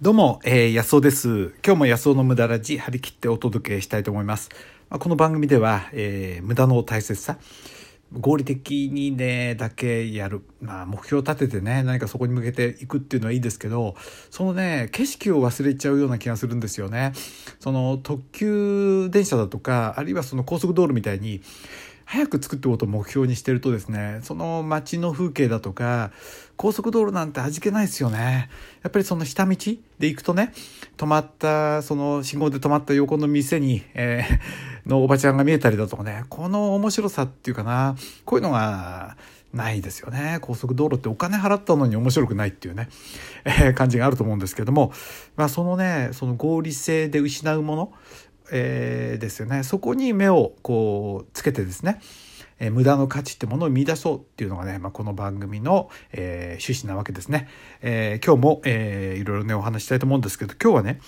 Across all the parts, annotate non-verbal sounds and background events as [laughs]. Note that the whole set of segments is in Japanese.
どうも、えー、安尾です。今日も安尾の無駄ラジ張り切ってお届けしたいと思います。まあ、この番組では、えー、無駄の大切さ、合理的にね、だけやる。まあ、目標を立ててね、何かそこに向けていくっていうのはいいですけど、そのね、景色を忘れちゃうような気がするんですよね。その特急電車だとか、あるいはその高速道路みたいに、早く作ってこと目標にしてるとですねその街の風景だとか高速道路なんて味気ないですよね。やっぱりその下道で行くとね止まったその信号で止まった横の店に、えー、のおばちゃんが見えたりだとかねこの面白さっていうかなこういうのがないですよね。高速道路ってお金払ったのに面白くないっていうね、えー、感じがあると思うんですけども、まあ、そのねその合理性で失うものえー、ですよね。そこに目をこうつけてですね、えー、無駄の価値ってものを見出そうっていうのがね、まあ、この番組の、えー、趣旨なわけですね、え、今日も、えー、いろいろねお話したいと思うんですけど今日はね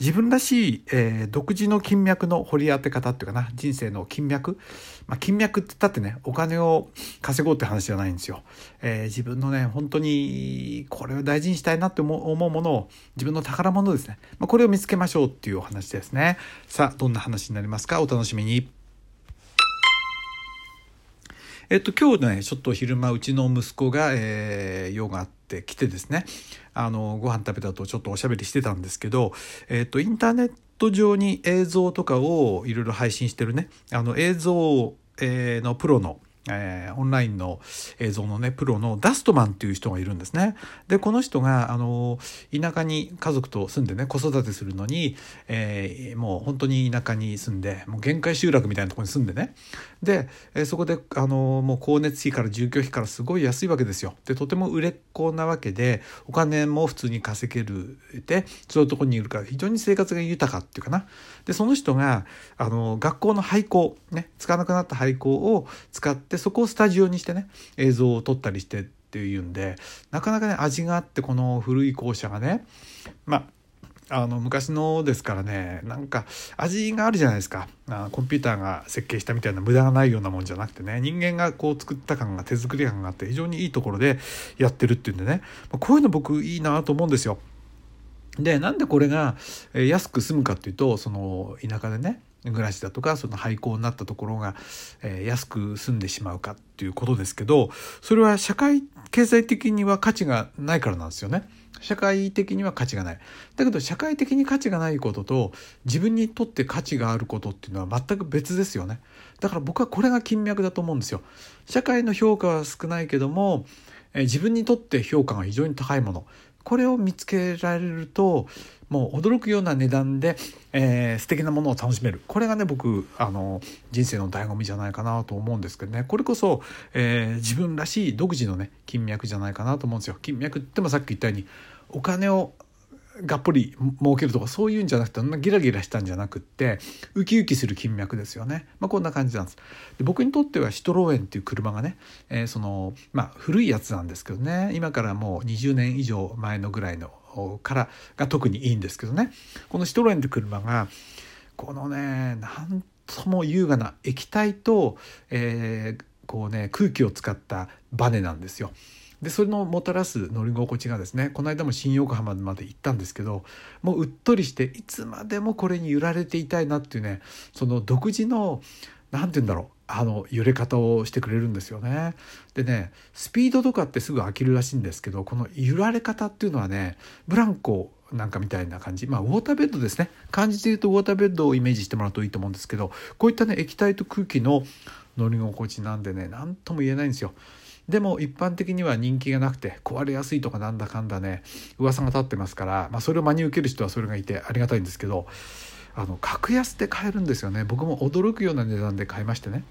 自分らしい、えー、独自の金脈の掘り当て方っていうかな人生の金脈、まあ、金脈って言ったってねお金を稼ごうって話じゃないんですよ、えー、自分のね本当にこれを大事にしたいなって思うものを自分の宝物ですね、まあ、これを見つけましょうっていうお話ですね。さあどんな話になりますか？お楽しみに。えっと、今日ね、ちょっと昼間、うちの息子が、えー、用があってってですね、あの、ご飯食べた後ちょっとおしゃべりしてたんですけど、えっと、インターネット上に映像とかをいろいろ配信してるね、あの、映像、え、のプロのえー、オンラインの映像のねプロのダストマンっていう人がいるんですね。でこの人があの田舎に家族と住んでね子育てするのに、えー、もう本当に田舎に住んでもう限界集落みたいなとこに住んでねで、えー、そこであのもう光熱費から住居費からすごい安いわけですよ。でとても売れっ子なわけでお金も普通に稼げるでそういうとこにいるから非常に生活が豊かっていうかな。でその人があの学校の廃校ね使わなくなった廃校を使ってでそこをスタジオにしてね映像を撮ったりしてっていうんでなかなかね味があってこの古い校舎がねまあの昔のですからねなんか味があるじゃないですかあコンピューターが設計したみたいな無駄がないようなもんじゃなくてね人間がこう作った感が手作り感があって非常にいいところでやってるっていうんでねまこういうの僕いいなと思うんですよ。でなんでこれが安く済むかっていうとその田舎でね暮らしだとかその廃校になったところが、えー、安く済んでしまうかっていうことですけどそれは社会経済的には価値がないからなんですよね。社会的には価値がない。だけど社会的に価値がないことと自分にとって価値があることっていうのは全く別ですよね。だから僕はこれが金脈だと思うんですよ。社会の評価は少ないけども、えー、自分にとって評価が非常に高いもの。これを見つけられるともう驚くような値段で、えー、素敵なものを楽しめるこれがね僕あの人生の醍醐味じゃないかなと思うんですけどねこれこそ、えー、自分らしい独自のね金脈じゃないかなと思うんですよ。金脈ってもさっき言ったようにお金をがっぽり儲けるとかそういうんじゃなくてギラギラしたんじゃなくってウキウキする金脈ですよね、まあ、こんな感じなんです。で僕にとってはシトロエンっていう車がね、えー、そのまあ古いやつなんですけどね。今からもう20年以上前のぐらいのからが特にいいんですけどね。このシトロエンって車がこのねなんとも優雅な液体と、えー、こうね空気を使ったバネなんですよ。でそれのもたらす乗り心地がですねこの間も新横浜まで行ったんですけどもううっとりしていつまでもこれに揺られていたいなっていうねその独自の何て言うんだろうあの揺れ方をしてくれるんですよね。でねスピードとかってすぐ飽きるらしいんですけどこの揺られ方っていうのはねブランコなんかみたいな感じまあウォーターベッドですね感じで言うとウォーターベッドをイメージしてもらうといいと思うんですけどこういったね液体と空気の乗り心地なんでね何とも言えないんですよ。でも一般的には人気がなくて壊れやすいとかなんだかんだね噂が立ってますから、まあ、それを真に受ける人はそれがいてありがたいんですけどあの格安で買えるんですよね僕も驚くような値段で買いましてね。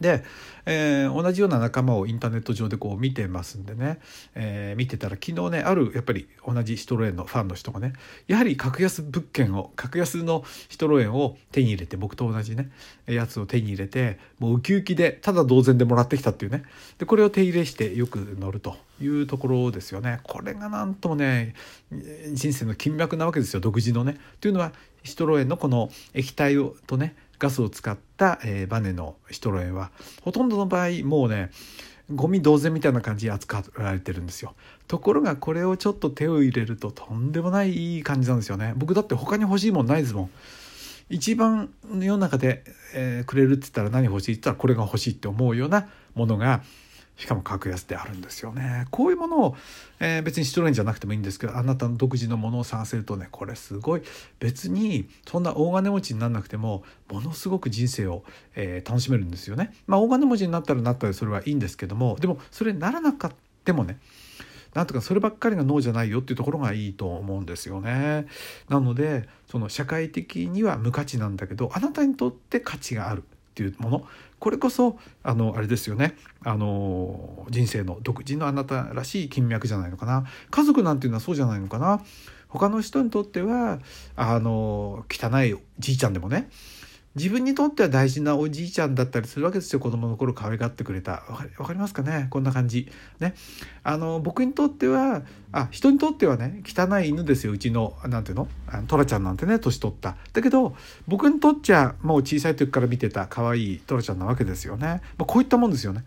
で、えー、同じような仲間をインターネット上でこう見てますんでね、えー、見てたら昨日ねあるやっぱり同じシトロエンのファンの人がねやはり格安物件を格安のシトロエンを手に入れて僕と同じねやつを手に入れてもうウキウキでただ同然でもらってきたっていうね。でこれを手入れしてよく乗るというところですよね。これがなんともね人生の金脈なわけですよ。独自のね。というのはシトロエンのこの液体をとねガスを使った、えー、バネのシトロエンはほとんどの場合もうねゴミ同然みたいな感じで扱われてるんですよ。ところがこれをちょっと手を入れるととんでもないいい感じなんですよね。僕だって他に欲しいもんないですもん。一番世の中で、えー、くれるって言ったら何欲しいって言ったらこれが欲しいって思うようなものがしかも格安であるんですよねこういうものを、えー、別にシトロエンじゃなくてもいいんですけどあなたの独自のものを探せるとねこれすごい別にそんな大金持ちにならなくてもものすごく人生を、えー、楽しめるんですよね。まあ大金持ちになったらなったらそれはいいんですけどもでもそれにならなかったもねなんとかそればっかりがノーじゃないよっていうところがいいと思うんですよね。なのでその社会的には無価値なんだけどあなたにとって価値があるっていうものこれこそあのあれですよね。あの人生の独自のあなたらしい金脈じゃないのかな。家族なんていうのはそうじゃないのかな。他の人にとってはあの汚いじいちゃんでもね。自分にとっては大事なおじいちゃんだったりするわけですよ。子供の頃可愛がってくれた。わかりますかね？こんな感じ。ね。あの僕にとってはあ人にとってはね汚い犬ですよ。うちのなんていうの？あのトラちゃんなんてね年取った。だけど僕にとっちゃもう小さい時から見てた可愛いトラちゃんなわけですよね、まあ、こういったもんですよね。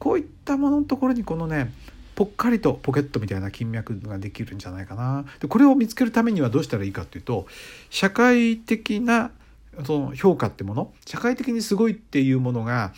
こういったもののところにこのねぽっかりとポケットみたいな金脈ができるんじゃないかな。でこれを見つけるためにはどうしたらいいかっていうと社会的なその評価ってもの社会的にすごいっていうものが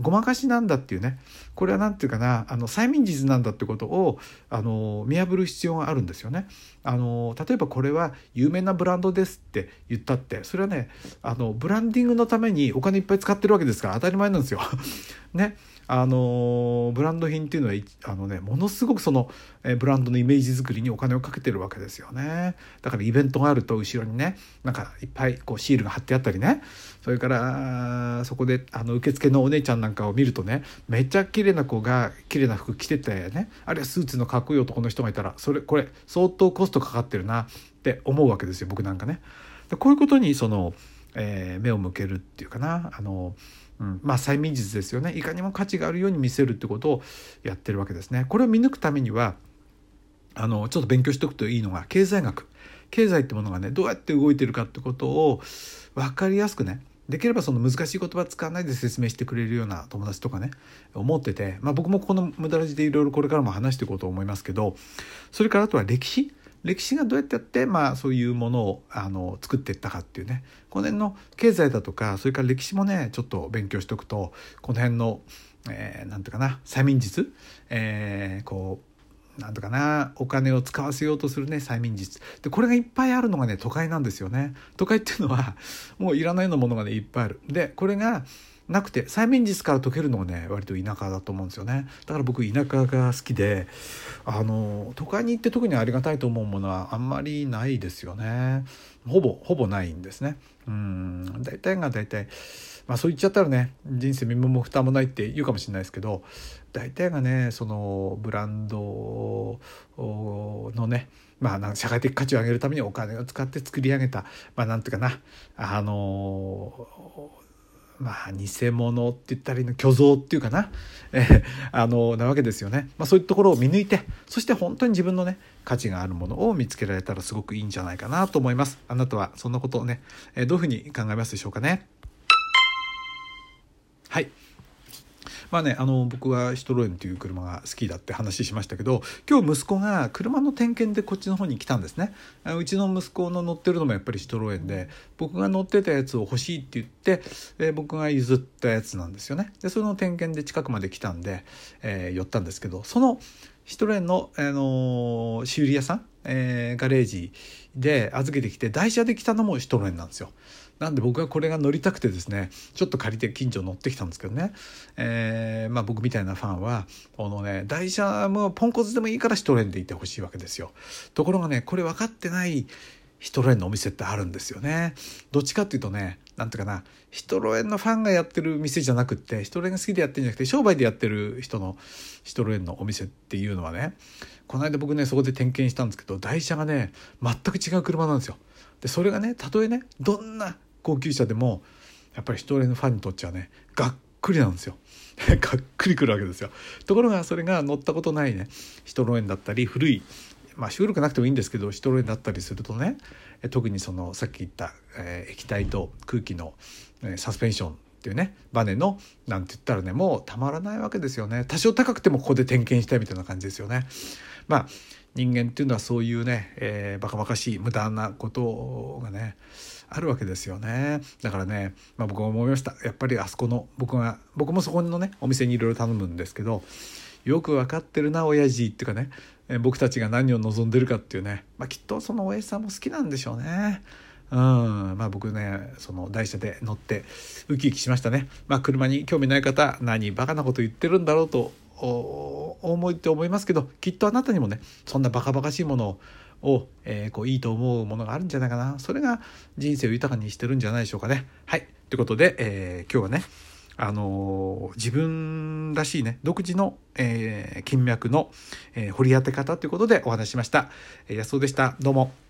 ごまかしなんだっていうねこれは何て言うかなあの催眠術なんだってことをあの見破る必要があるんですよね。あの例えばこれは有名なブランドですって言ったってそれはねあのブランディングのためにお金いっぱい使ってるわけですから当たり前なんですよ。[laughs] ねあのブランド品っていうのはあの、ね、ものすごくそのえブランドのイメージ作りにお金をかけてるわけですよねだからイベントがあると後ろにねなんかいっぱいこうシールが貼ってあったりねそれからそこであの受付のお姉ちゃんなんかを見るとねめっちゃ綺麗な子が綺麗な服着ててねあるいはスーツのかっこいい男の人がいたらそれこれ相当コストかかってるなって思うわけですよ僕なんかね。こういうことにその、えー、目を向けるっていうかなあのうん、まあ催眠術ですよねいかにも価値があるように見せるってことをやってるわけですね。これを見抜くためにはあのちょっと勉強しておくといいのが経済学経済ってものがねどうやって動いてるかってことを分かりやすくねできればその難しい言葉使わないで説明してくれるような友達とかね思ってて、まあ、僕もこの無駄ラジでいろいろこれからも話していこうと思いますけどそれからあとは歴史。歴史がどうやってやって、まあ、そういうものをあの作っていったかっていうね。この辺の経済だとかそれから歴史もねちょっと勉強しておくとこの辺の、えー、ていうかな催眠術、えー、こうなんとかなお金を使わせようとするね催眠術。でこれがいっぱいあるのがね都会なんですよね。都会っていうのは [laughs] もういらないようなものがねいっぱいある。でこれがなくて催眠術から解けるのがね割と田舎だと思うんですよね。だから僕田舎が好きであの都会に行って特にありがたいと思うものはあんまりないですよね。ほぼほぼないんですね。うん大体が大体まあそう言っちゃったらね人生身も蓋もないって言うかもしれないですけど大体がねそのブランドのねまあ、社会的価値を上げるためにお金を使って作り上げた、まあ、なんていうかなあのまあ偽物って言ったらいいの虚像っていうかな、え、あのなわけですよね、まあ、そういうところを見抜いてそして本当に自分のね価値があるものを見つけられたらすごくいいんじゃないかなと思います。あなたはそんなことをね、え、どういうふうに考えますでしょうかね？はい。まあね、あの僕はシトロエンという車が好きだって話しましたけど今日息子が車の点検でこっちの方に来たんですね。うちの息子の乗ってるのもやっぱりシトロエンで僕が乗ってたやつを欲しいって言って、えー、僕が譲ったやつなんですよね。でその点検で近くまで来たんで、えー、寄ったんですけどそのシトロエンの、あのー、修理屋さん、え、ガレージで預けてきて台車で来たのもシトロエンなんですよ。なんで僕はこれが乗りたくてですねちょっと借りて近所乗ってきたんですけどね、えー、まあ、僕みたいなファンはこのね台車もポンコツでもいいからシトレンでいてほしいわけですよ。ところがねこれ分かってないヒトロエンのお店ってあるんですよね。どっちかっていうとね、なんていうかな、ヒトロエンのファンがやってる店じゃなくって、ヒトロエンが好きでやってるんじゃなくて、商売でやってる人のヒトロエンのお店っていうのはね、この間僕ね、そこで点検したんですけど、台車がね、全く違う車なんですよ。で、それがね、たとえね、どんな高級車でもやっぱりシトレンのファンにとっちゃねがっくりなんですよ [laughs] がっくりくるわけですよところがそれが乗ったことないねシトロエンだったり古いまあ古くなくてもいいんですけどシトロエンだったりするとね特にそのさっき言った、えー、液体と空気の、えー、サスペンションっていうねバネのなんて言ったらねもうたまらないわけですよね。多少高くてもここで点検したいみたいな感じですよね。まあ人間っていうのはそういうね、えー、バカバカしい無駄なことがねあるわけですよね。だからね、まあ、僕は思いました。やっぱりあそこの僕が僕もそこのねお店にいろいろ頼むんですけどよく分かってるな親父っていうかね、え、僕たちが何を望んでるかっていうね、まあ、きっとその親父さんも好きなんでしょうね。うん、まあ僕ねその台車で乗ってウキウキしましたね。まあ車に興味ない方何バカなこと言ってるんだろうと思いって思いますけどきっとあなたにもねそんなバカバカしいものを、えー、こういいと思うものがあるんじゃないかなそれが人生を豊かにしてるんじゃないでしょうかね。はいということで、えー、今日はねあのー、自分らしいね独自の、えー、金脈の、えー、掘り当て方ということでお話ししました。えー、安尾でしたどうも。